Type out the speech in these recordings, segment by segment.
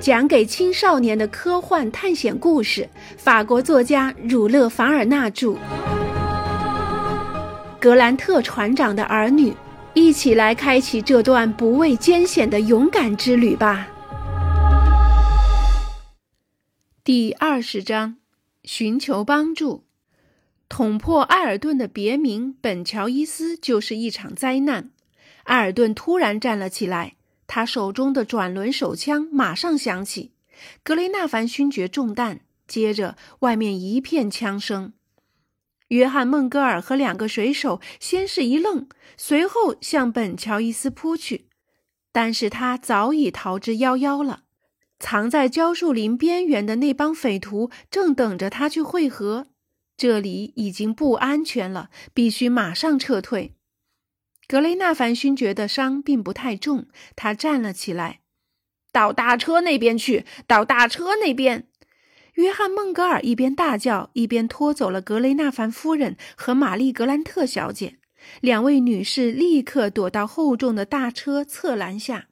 讲给青少年的科幻探险故事，法国作家儒勒·凡尔纳著。格兰特船长的儿女，一起来开启这段不畏艰险的勇敢之旅吧。第二十章：寻求帮助。捅破埃尔顿的别名本乔伊斯就是一场灾难。埃尔顿突然站了起来。他手中的转轮手枪马上响起，格雷纳凡勋爵中弹。接着，外面一片枪声。约翰·孟戈尔和两个水手先是一愣，随后向本乔伊斯扑去，但是他早已逃之夭夭了。藏在蕉树林边缘的那帮匪徒正等着他去会合，这里已经不安全了，必须马上撤退。格雷纳凡勋爵的伤并不太重，他站了起来，到大车那边去，到大车那边。约翰·孟格尔一边大叫，一边拖走了格雷纳凡夫人和玛丽·格兰特小姐。两位女士立刻躲到厚重的大车侧栏下。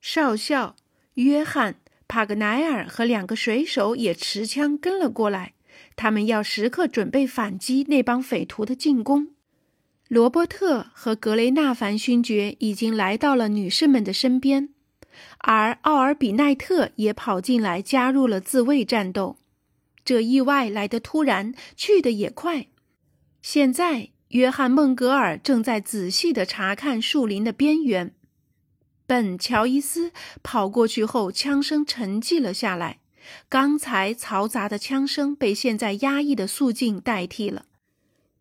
少校约翰·帕格奈尔和两个水手也持枪跟了过来，他们要时刻准备反击那帮匪徒的进攻。罗伯特和格雷纳凡勋爵已经来到了女士们的身边，而奥尔比奈特也跑进来加入了自卫战斗。这意外来得突然，去得也快。现在，约翰·孟格尔正在仔细地查看树林的边缘。本·乔伊斯跑过去后，枪声沉寂了下来。刚才嘈杂的枪声被现在压抑的肃静代替了。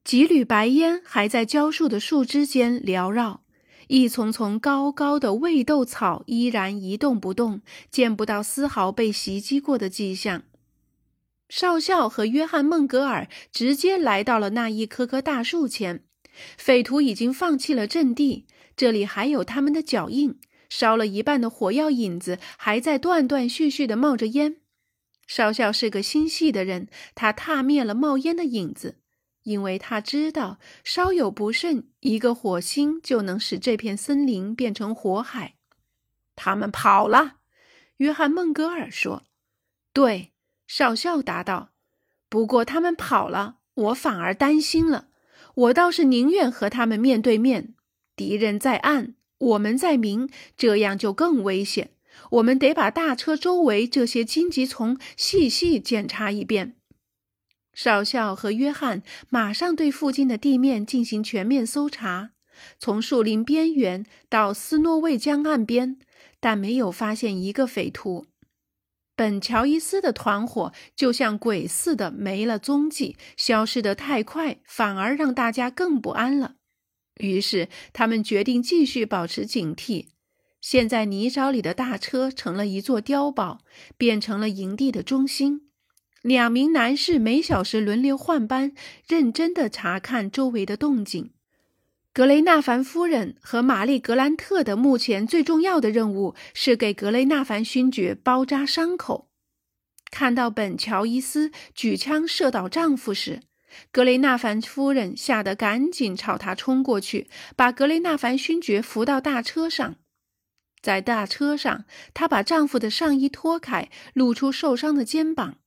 几缕白烟还在蕉树的树枝间缭绕，一丛丛高高的豌豆草依然一动不动，见不到丝毫被袭击过的迹象。少校和约翰·孟格尔直接来到了那一棵棵大树前，匪徒已经放弃了阵地，这里还有他们的脚印，烧了一半的火药引子还在断断续续地冒着烟。少校是个心细的人，他踏灭了冒烟的影子。因为他知道，稍有不慎，一个火星就能使这片森林变成火海。他们跑了，约翰·孟格尔说。“对。”少校答道。“不过他们跑了，我反而担心了。我倒是宁愿和他们面对面。敌人在暗，我们在明，这样就更危险。我们得把大车周围这些荆棘丛细细检查一遍。”少校和约翰马上对附近的地面进行全面搜查，从树林边缘到斯诺卫江岸边，但没有发现一个匪徒。本乔伊斯的团伙就像鬼似的没了踪迹，消失得太快，反而让大家更不安了。于是他们决定继续保持警惕。现在泥沼里的大车成了一座碉堡，变成了营地的中心。两名男士每小时轮流换班，认真地查看周围的动静。格雷纳凡夫人和玛丽·格兰特的目前最重要的任务是给格雷纳凡勋爵包扎伤口。看到本乔伊斯举枪射倒丈夫时，格雷纳凡夫人吓得赶紧朝他冲过去，把格雷纳凡勋爵扶到大车上。在大车上，她把丈夫的上衣脱开，露出受伤的肩膀。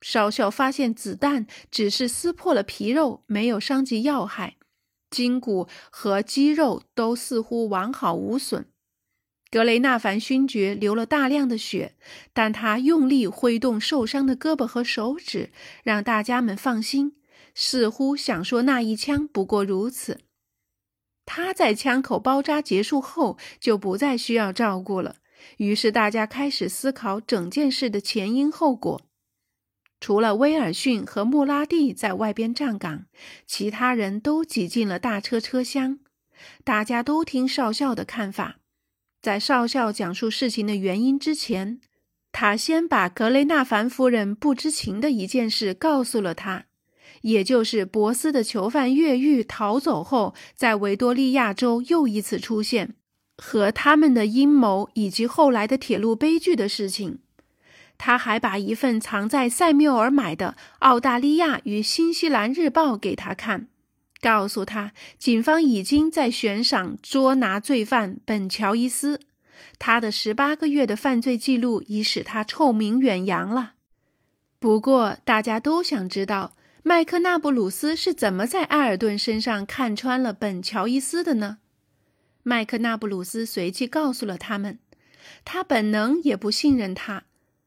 少校发现子弹只是撕破了皮肉，没有伤及要害，筋骨和肌肉都似乎完好无损。格雷纳凡勋爵流了大量的血，但他用力挥动受伤的胳膊和手指，让大家们放心，似乎想说那一枪不过如此。他在枪口包扎结束后就不再需要照顾了，于是大家开始思考整件事的前因后果。除了威尔逊和穆拉蒂在外边站岗，其他人都挤进了大车车厢。大家都听少校的看法。在少校讲述事情的原因之前，他先把格雷纳凡夫人不知情的一件事告诉了他，也就是博斯的囚犯越狱逃走后，在维多利亚州又一次出现，和他们的阴谋以及后来的铁路悲剧的事情。他还把一份藏在塞缪尔买的《澳大利亚与新西兰日报》给他看，告诉他警方已经在悬赏捉拿罪犯本乔伊斯，他的十八个月的犯罪记录已使他臭名远扬了。不过，大家都想知道麦克纳布鲁斯是怎么在埃尔顿身上看穿了本乔伊斯的呢？麦克纳布鲁斯随即告诉了他们，他本能也不信任他。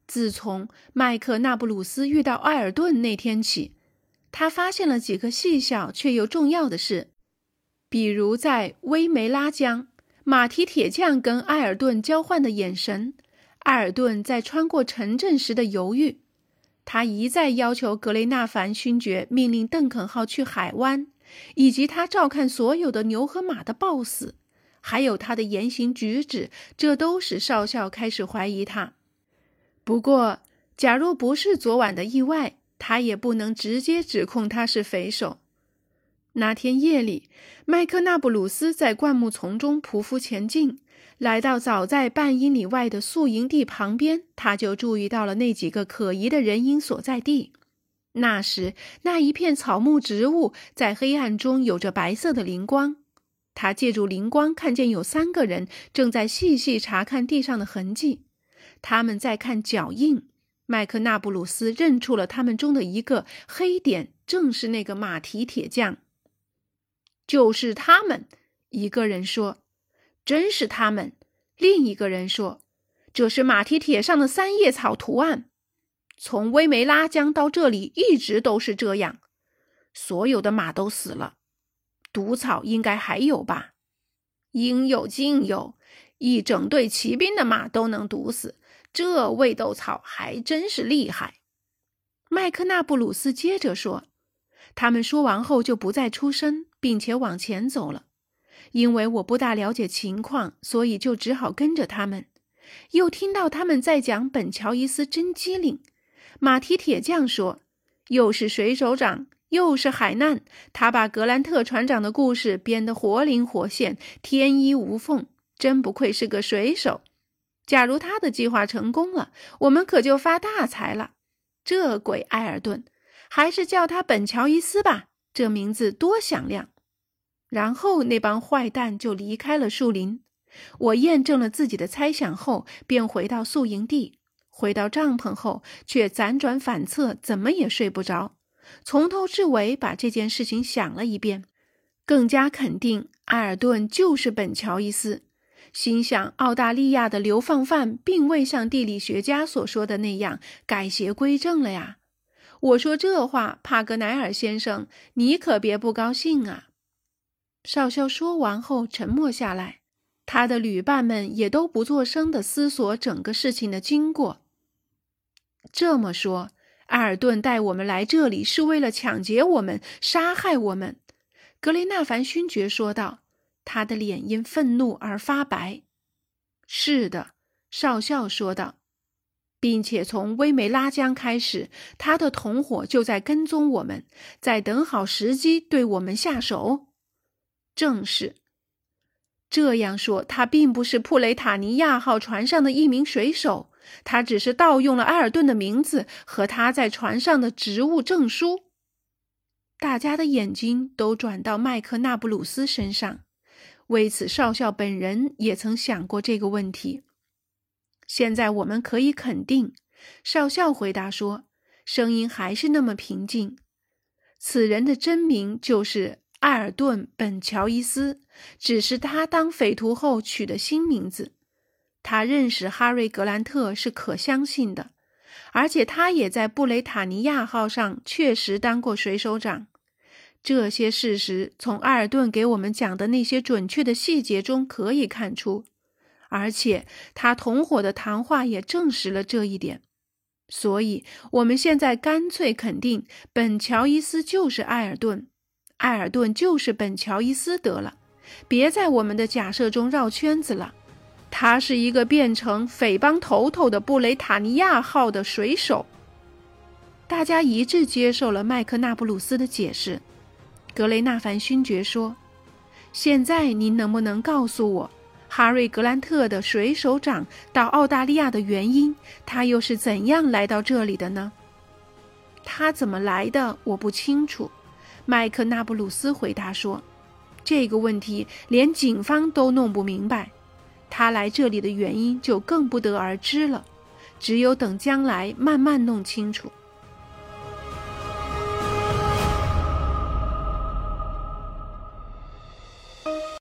自从麦克纳布鲁斯遇到埃尔顿那天起，他发现了几个细小却又重要的事，比如在威梅拉江。马蹄铁匠跟埃尔顿交换的眼神，埃尔顿在穿过城镇时的犹豫，他一再要求格雷纳凡勋爵命令邓肯号去海湾，以及他照看所有的牛和马的暴死，还有他的言行举止，这都使少校开始怀疑他。不过，假如不是昨晚的意外，他也不能直接指控他是匪首。那天夜里，麦克纳布鲁斯在灌木丛中匍匐前进，来到早在半英里外的宿营地旁边，他就注意到了那几个可疑的人影所在地。那时，那一片草木植物在黑暗中有着白色的灵光。他借助灵光看见有三个人正在细细查看地上的痕迹，他们在看脚印。麦克纳布鲁斯认出了他们中的一个黑点，正是那个马蹄铁匠。就是他们，一个人说：“真是他们。”另一个人说：“这是马蹄铁上的三叶草图案，从威梅拉江到这里一直都是这样。所有的马都死了，毒草应该还有吧？应有尽有，一整队骑兵的马都能毒死，这味豆草还真是厉害。”麦克纳布鲁斯接着说。他们说完后就不再出声。并且往前走了，因为我不大了解情况，所以就只好跟着他们。又听到他们在讲本乔伊斯真机灵。马蹄铁匠说：“又是水手长，又是海难，他把格兰特船长的故事编得活灵活现，天衣无缝，真不愧是个水手。假如他的计划成功了，我们可就发大财了。这鬼埃尔顿，还是叫他本乔伊斯吧。”这名字多响亮！然后那帮坏蛋就离开了树林。我验证了自己的猜想后，便回到宿营地。回到帐篷后，却辗转反侧，怎么也睡不着。从头至尾把这件事情想了一遍，更加肯定埃尔顿就是本乔伊斯。心想，澳大利亚的流放犯并未像地理学家所说的那样改邪归正了呀。我说这话，帕格奈尔先生，你可别不高兴啊！少校说完后沉默下来，他的旅伴们也都不作声地思索整个事情的经过。这么说，埃尔顿带我们来这里是为了抢劫我们、杀害我们？格雷纳凡勋爵说道，他的脸因愤怒而发白。是的，少校说道。并且从威梅拉江开始，他的同伙就在跟踪我们，在等好时机对我们下手。正是这样说，他并不是普雷塔尼亚号船上的一名水手，他只是盗用了埃尔顿的名字和他在船上的职务证书。大家的眼睛都转到麦克纳布鲁斯身上，为此，少校本人也曾想过这个问题。现在我们可以肯定，少校回答说，声音还是那么平静。此人的真名就是艾尔顿·本·乔伊斯，只是他当匪徒后取的新名字。他认识哈瑞·格兰特是可相信的，而且他也在布雷塔尼亚号上确实当过水手长。这些事实从艾尔顿给我们讲的那些准确的细节中可以看出。而且他同伙的谈话也证实了这一点，所以我们现在干脆肯定本乔伊斯就是埃尔顿，埃尔顿就是本乔伊斯得了，别在我们的假设中绕圈子了。他是一个变成匪帮头头的布雷塔尼亚号的水手。大家一致接受了麦克纳布鲁斯的解释。格雷纳凡勋爵说：“现在您能不能告诉我？”哈瑞·格兰特的水手长到澳大利亚的原因，他又是怎样来到这里的呢？他怎么来的，我不清楚。麦克纳布鲁斯回答说：“这个问题连警方都弄不明白。他来这里的原因就更不得而知了。只有等将来慢慢弄清楚。